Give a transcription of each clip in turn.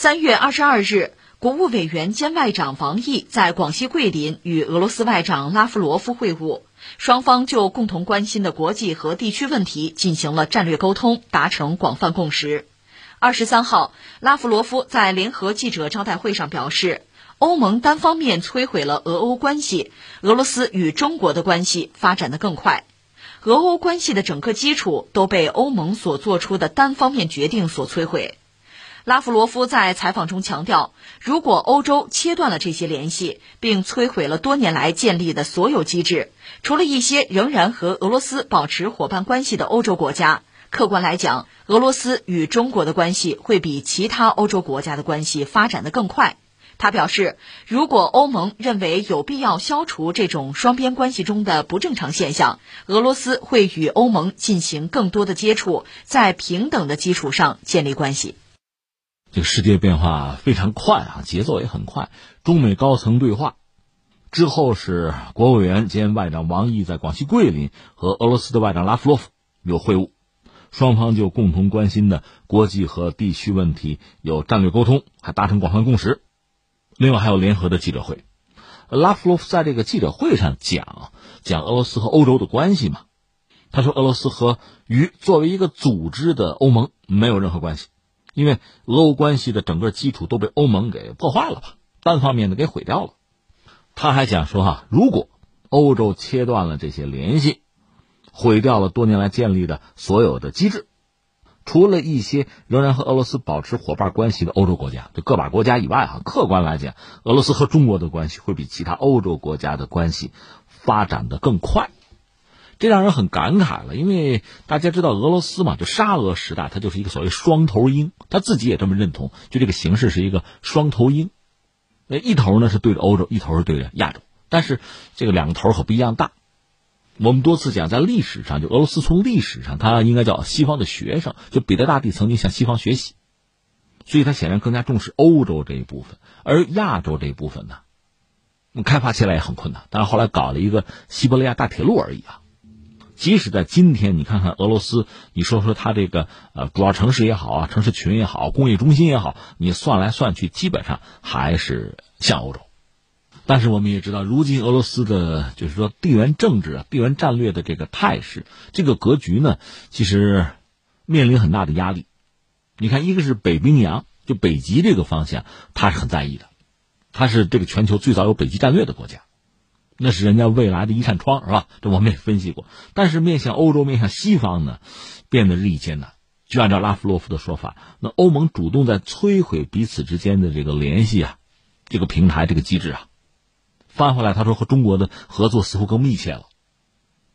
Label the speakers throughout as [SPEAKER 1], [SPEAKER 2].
[SPEAKER 1] 三月二十二日，国务委员兼外长王毅在广西桂林与俄罗斯外长拉夫罗夫会晤，双方就共同关心的国际和地区问题进行了战略沟通，达成广泛共识。二十三号，拉夫罗夫在联合记者招待会上表示，欧盟单方面摧毁了俄欧关系，俄罗斯与中国的关系发展的更快，俄欧关系的整个基础都被欧盟所做出的单方面决定所摧毁。拉夫罗夫在采访中强调，如果欧洲切断了这些联系，并摧毁了多年来建立的所有机制，除了一些仍然和俄罗斯保持伙伴关系的欧洲国家，客观来讲，俄罗斯与中国的关系会比其他欧洲国家的关系发展的更快。他表示，如果欧盟认为有必要消除这种双边关系中的不正常现象，俄罗斯会与欧盟进行更多的接触，在平等的基础上建立关系。
[SPEAKER 2] 这个世界变化非常快啊，节奏也很快。中美高层对话之后，是国务委员兼外长王毅在广西桂林和俄罗斯的外长拉夫罗夫有会晤，双方就共同关心的国际和地区问题有战略沟通，还达成广泛共识。另外还有联合的记者会，拉夫罗夫在这个记者会上讲讲俄罗斯和欧洲的关系嘛，他说俄罗斯和与作为一个组织的欧盟没有任何关系。因为俄欧关系的整个基础都被欧盟给破坏了吧，单方面的给毁掉了。他还讲说哈，如果欧洲切断了这些联系，毁掉了多年来建立的所有的机制，除了一些仍然和俄罗斯保持伙伴关系的欧洲国家，就个把国家以外哈，客观来讲，俄罗斯和中国的关系会比其他欧洲国家的关系发展的更快。这让人很感慨了，因为大家知道俄罗斯嘛，就沙俄时代，它就是一个所谓双头鹰，他自己也这么认同，就这个形式是一个双头鹰，那一头呢是对着欧洲，一头是对着亚洲，但是这个两个头可不一样大。我们多次讲，在历史上，就俄罗斯从历史上，它应该叫西方的学生，就彼得大帝曾经向西方学习，所以他显然更加重视欧洲这一部分，而亚洲这一部分呢，开发起来也很困难，但是后来搞了一个西伯利亚大铁路而已啊。即使在今天，你看看俄罗斯，你说说它这个呃主要城市也好啊，城市群也好，工业中心也好，你算来算去，基本上还是像欧洲。但是我们也知道，如今俄罗斯的就是说地缘政治啊、地缘战略的这个态势、这个格局呢，其实面临很大的压力。你看，一个是北冰洋，就北极这个方向，他是很在意的，他是这个全球最早有北极战略的国家。那是人家未来的一扇窗，是吧？这我们也分析过。但是面向欧洲、面向西方呢，变得日益艰难。就按照拉夫洛夫的说法，那欧盟主动在摧毁彼此之间的这个联系啊，这个平台、这个机制啊。翻回来，他说和中国的合作似乎更密切了。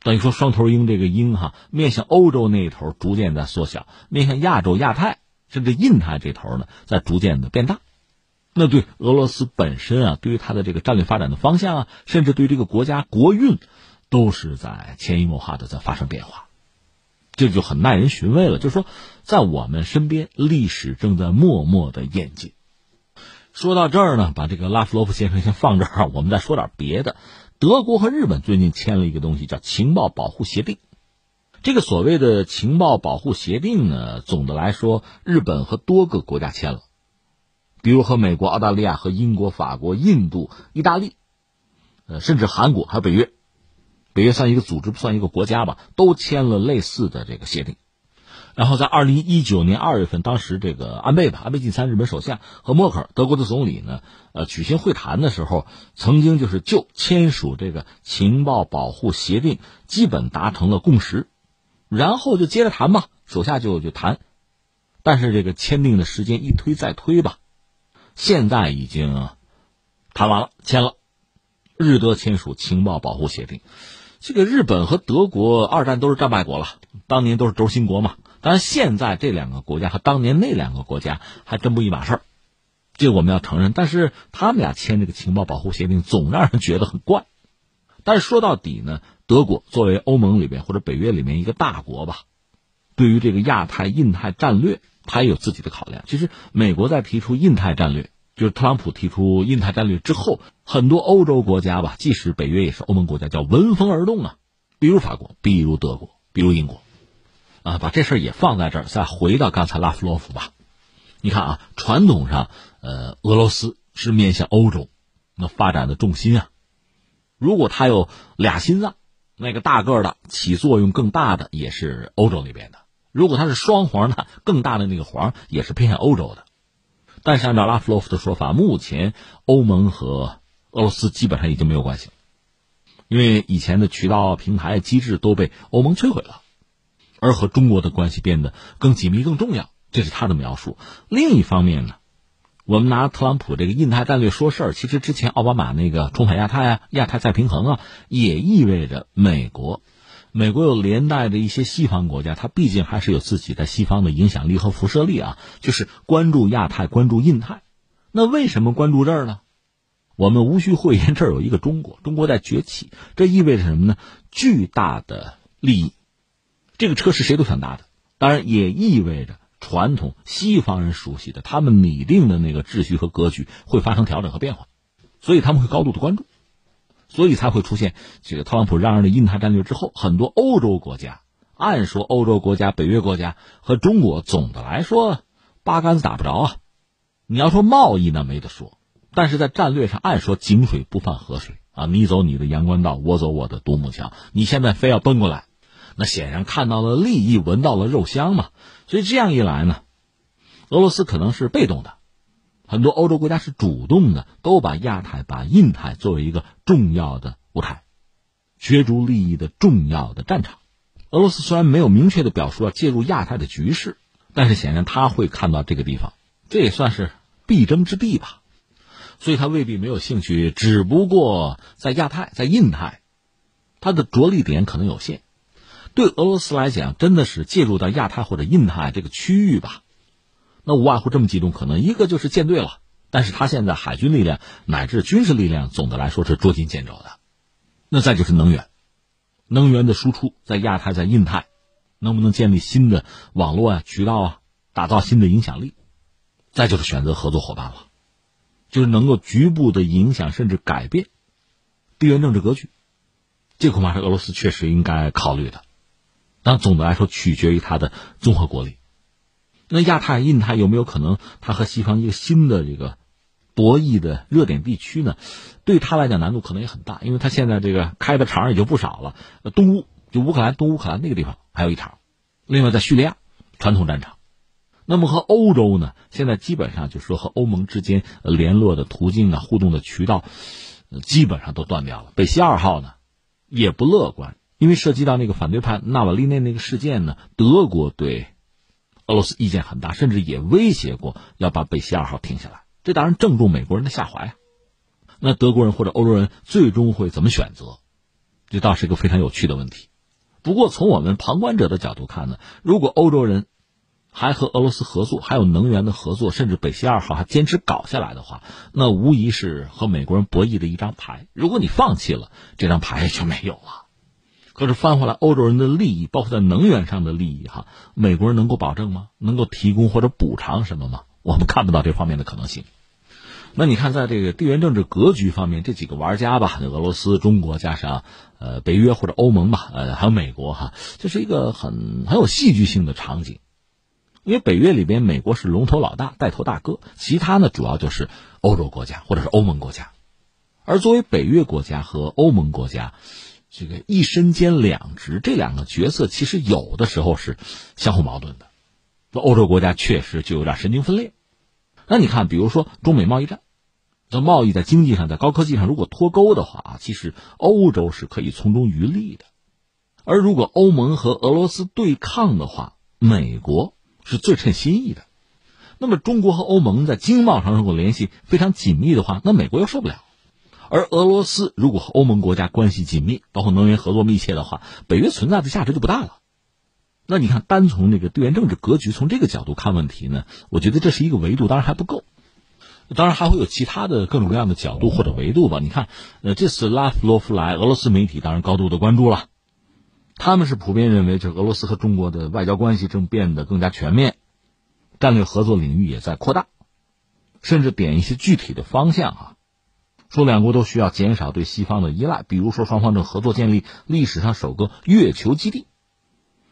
[SPEAKER 2] 等于说双头鹰这个鹰哈，面向欧洲那一头逐渐在缩小，面向亚洲、亚太甚至印太这头呢，在逐渐的变大。那对俄罗斯本身啊，对于它的这个战略发展的方向啊，甚至对这个国家国运，都是在潜移默化的在发生变化，这就很耐人寻味了。就是说，在我们身边，历史正在默默的演进。说到这儿呢，把这个拉夫罗夫先生先放这儿，我们再说点别的。德国和日本最近签了一个东西，叫情报保护协定。这个所谓的情报保护协定呢，总的来说，日本和多个国家签了。比如和美国、澳大利亚和英国、法国、印度、意大利，呃，甚至韩国还有北约，北约算一个组织不算一个国家吧，都签了类似的这个协定。然后在二零一九年二月份，当时这个安倍吧，安倍晋三日本首相和默克尔德国的总理呢，呃，举行会谈的时候，曾经就是就签署这个情报保护协定，基本达成了共识，然后就接着谈吧，手下就就谈，但是这个签订的时间一推再推吧。现在已经谈完了，签了，日德签署情报保护协定。这个日本和德国二战都是战败国了，当年都是轴心国嘛。当然，现在这两个国家和当年那两个国家还真不一码事儿，这我们要承认。但是他们俩签这个情报保护协定，总让人觉得很怪。但是说到底呢，德国作为欧盟里面或者北约里面一个大国吧，对于这个亚太、印太战略。他也有自己的考量。其实，美国在提出印太战略，就是特朗普提出印太战略之后，很多欧洲国家吧，即使北约也是欧盟国家，叫闻风而动啊。比如法国，比如德国，比如英国，啊，把这事儿也放在这儿。再回到刚才拉夫罗夫吧，你看啊，传统上，呃，俄罗斯是面向欧洲，那发展的重心啊。如果他有俩心脏，那个大个的起作用更大的也是欧洲那边的；如果它是双簧呢，更大的那个簧也是偏向欧洲的。但是按照拉夫罗夫的说法，目前欧盟和俄罗斯基本上已经没有关系，因为以前的渠道、平台、机制都被欧盟摧毁了，而和中国的关系变得更紧密、更重要。这是他的描述。另一方面呢，我们拿特朗普这个印太战略说事儿，其实之前奥巴马那个重返亚太啊、亚太再平衡啊，也意味着美国，美国有连带的一些西方国家，它毕竟还是有自己在西方的影响力和辐射力啊，就是关注亚太、关注印太。那为什么关注这儿呢？我们无需讳言，这儿有一个中国，中国在崛起，这意味着什么呢？巨大的利益，这个车是谁都想搭的。当然，也意味着传统西方人熟悉的、他们拟定的那个秩序和格局会发生调整和变化，所以他们会高度的关注，所以才会出现这个特朗普嚷嚷的印太战略之后，很多欧洲国家，按说欧洲国家、北约国家和中国总的来说八竿子打不着啊。你要说贸易那没得说。但是在战略上，按说井水不犯河水啊，你走你的阳关道，我走我的独木桥。你现在非要奔过来，那显然看到了利益，闻到了肉香嘛。所以这样一来呢，俄罗斯可能是被动的，很多欧洲国家是主动的，都把亚太、把印太作为一个重要的舞台，角逐利益的重要的战场。俄罗斯虽然没有明确的表述要介入亚太的局势，但是显然他会看到这个地方，这也算是必争之地吧。所以他未必没有兴趣，只不过在亚太、在印太，他的着力点可能有限。对俄罗斯来讲，真的是介入到亚太或者印太这个区域吧，那无外乎这么几种可能：一个就是舰队了，但是他现在海军力量乃至军事力量总的来说是捉襟见肘的；那再就是能源，能源的输出在亚太、在印太，能不能建立新的网络啊、渠道啊，打造新的影响力；再就是选择合作伙伴了。就是能够局部的影响甚至改变地缘政治格局，这恐怕是俄罗斯确实应该考虑的。但总的来说，取决于它的综合国力。那亚太、印太有没有可能，它和西方一个新的这个博弈的热点地区呢？对他来讲，难度可能也很大，因为他现在这个开的场也就不少了。东乌就乌克兰，东乌克兰那个地方还有一场，另外在叙利亚，传统战场。那么和欧洲呢？现在基本上就说和欧盟之间联络的途径啊、互动的渠道，基本上都断掉了。北溪二号呢，也不乐观，因为涉及到那个反对派纳瓦利内那个事件呢，德国对俄罗斯意见很大，甚至也威胁过要把北溪二号停下来。这当然正中美国人的下怀啊。那德国人或者欧洲人最终会怎么选择？这倒是一个非常有趣的问题。不过从我们旁观者的角度看呢，如果欧洲人，还和俄罗斯合作，还有能源的合作，甚至北溪二号还坚持搞下来的话，那无疑是和美国人博弈的一张牌。如果你放弃了，这张牌就没有了。可是翻回来，欧洲人的利益，包括在能源上的利益，哈，美国人能够保证吗？能够提供或者补偿什么吗？我们看不到这方面的可能性。那你看，在这个地缘政治格局方面，这几个玩家吧，俄罗斯、中国加上呃北约或者欧盟吧，呃还有美国哈，这是一个很很有戏剧性的场景。因为北约里边，美国是龙头老大、带头大哥，其他呢主要就是欧洲国家或者是欧盟国家。而作为北约国家和欧盟国家，这个一身兼两职，这两个角色其实有的时候是相互矛盾的。那欧洲国家确实就有点神经分裂。那你看，比如说中美贸易战，这贸易在经济上、在高科技上如果脱钩的话啊，其实欧洲是可以从中渔利的。而如果欧盟和俄罗斯对抗的话，美国。是最称心意的，那么中国和欧盟在经贸上如果联系非常紧密的话，那美国又受不了。而俄罗斯如果和欧盟国家关系紧密，包括能源合作密切的话，北约存在的价值就不大了。那你看，单从那个地缘政治格局，从这个角度看问题呢，我觉得这是一个维度，当然还不够。当然还会有其他的各种各样的角度或者维度吧。你看，呃，这次拉夫罗夫来，俄罗斯媒体当然高度的关注了。他们是普遍认为，这俄罗斯和中国的外交关系正变得更加全面，战略合作领域也在扩大，甚至点一些具体的方向啊，说两国都需要减少对西方的依赖，比如说双方正合作建立历史上首个月球基地，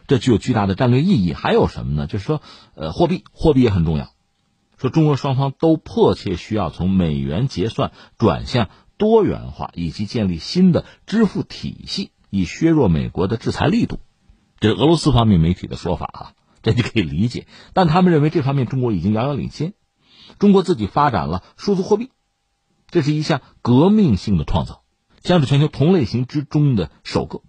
[SPEAKER 2] 这具有巨大的战略意义。还有什么呢？就是说，呃，货币，货币也很重要。说中俄双方都迫切需要从美元结算转向多元化，以及建立新的支付体系，以削弱美国的制裁力度。这是俄罗斯方面媒体的说法啊，这你可以理解。但他们认为这方面中国已经遥遥领先，中国自己发展了数字货币，这是一项革命性的创造，将是全球同类型之中的首个。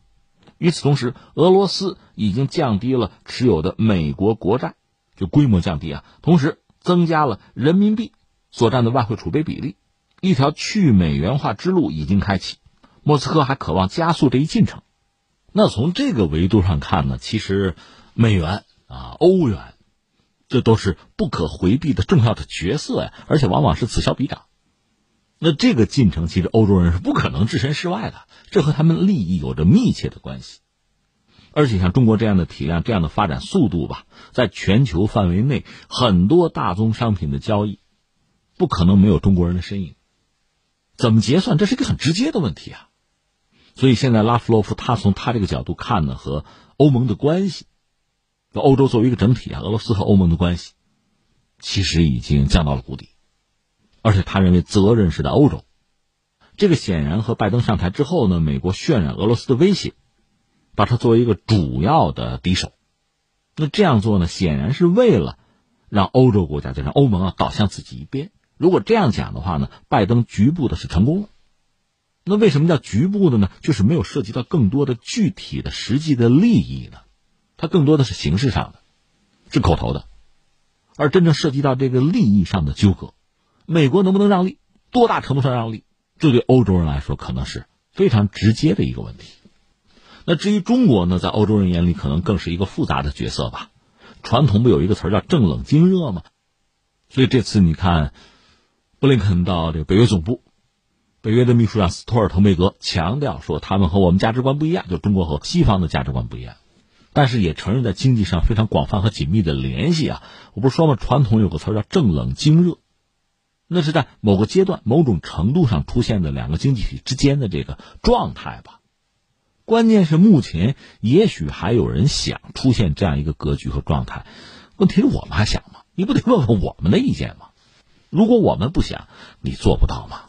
[SPEAKER 2] 与此同时，俄罗斯已经降低了持有的美国国债，就规模降低啊，同时增加了人民币所占的外汇储备比例，一条去美元化之路已经开启。莫斯科还渴望加速这一进程。那从这个维度上看呢，其实美元啊、欧元，这都是不可回避的重要的角色呀，而且往往是此消彼长。那这个进程，其实欧洲人是不可能置身事外的，这和他们利益有着密切的关系。而且像中国这样的体量、这样的发展速度吧，在全球范围内，很多大宗商品的交易，不可能没有中国人的身影。怎么结算，这是一个很直接的问题啊。所以现在拉夫罗夫他从他这个角度看呢，和欧盟的关系，欧洲作为一个整体啊，俄罗斯和欧盟的关系，其实已经降到了谷底。而且他认为责任是在欧洲，这个显然和拜登上台之后呢，美国渲染俄罗斯的威胁，把它作为一个主要的敌手。那这样做呢，显然是为了让欧洲国家，就是欧盟啊倒向自己一边。如果这样讲的话呢，拜登局部的是成功了。那为什么叫局部的呢？就是没有涉及到更多的具体的实际的利益呢？它更多的是形式上的，是口头的，而真正涉及到这个利益上的纠葛。美国能不能让利？多大程度上让利？这对欧洲人来说可能是非常直接的一个问题。那至于中国呢，在欧洲人眼里可能更是一个复杂的角色吧。传统不有一个词叫“正冷经热”吗？所以这次你看，布林肯到这个北约总部，北约的秘书长斯托尔滕贝格强调说，他们和我们价值观不一样，就中国和西方的价值观不一样，但是也承认在经济上非常广泛和紧密的联系啊。我不是说吗？传统有个词叫“正冷经热”。那是在某个阶段、某种程度上出现的两个经济体之间的这个状态吧。关键是目前也许还有人想出现这样一个格局和状态，问题是我们还想吗？你不得问问我们的意见吗？如果我们不想，你做不到吗？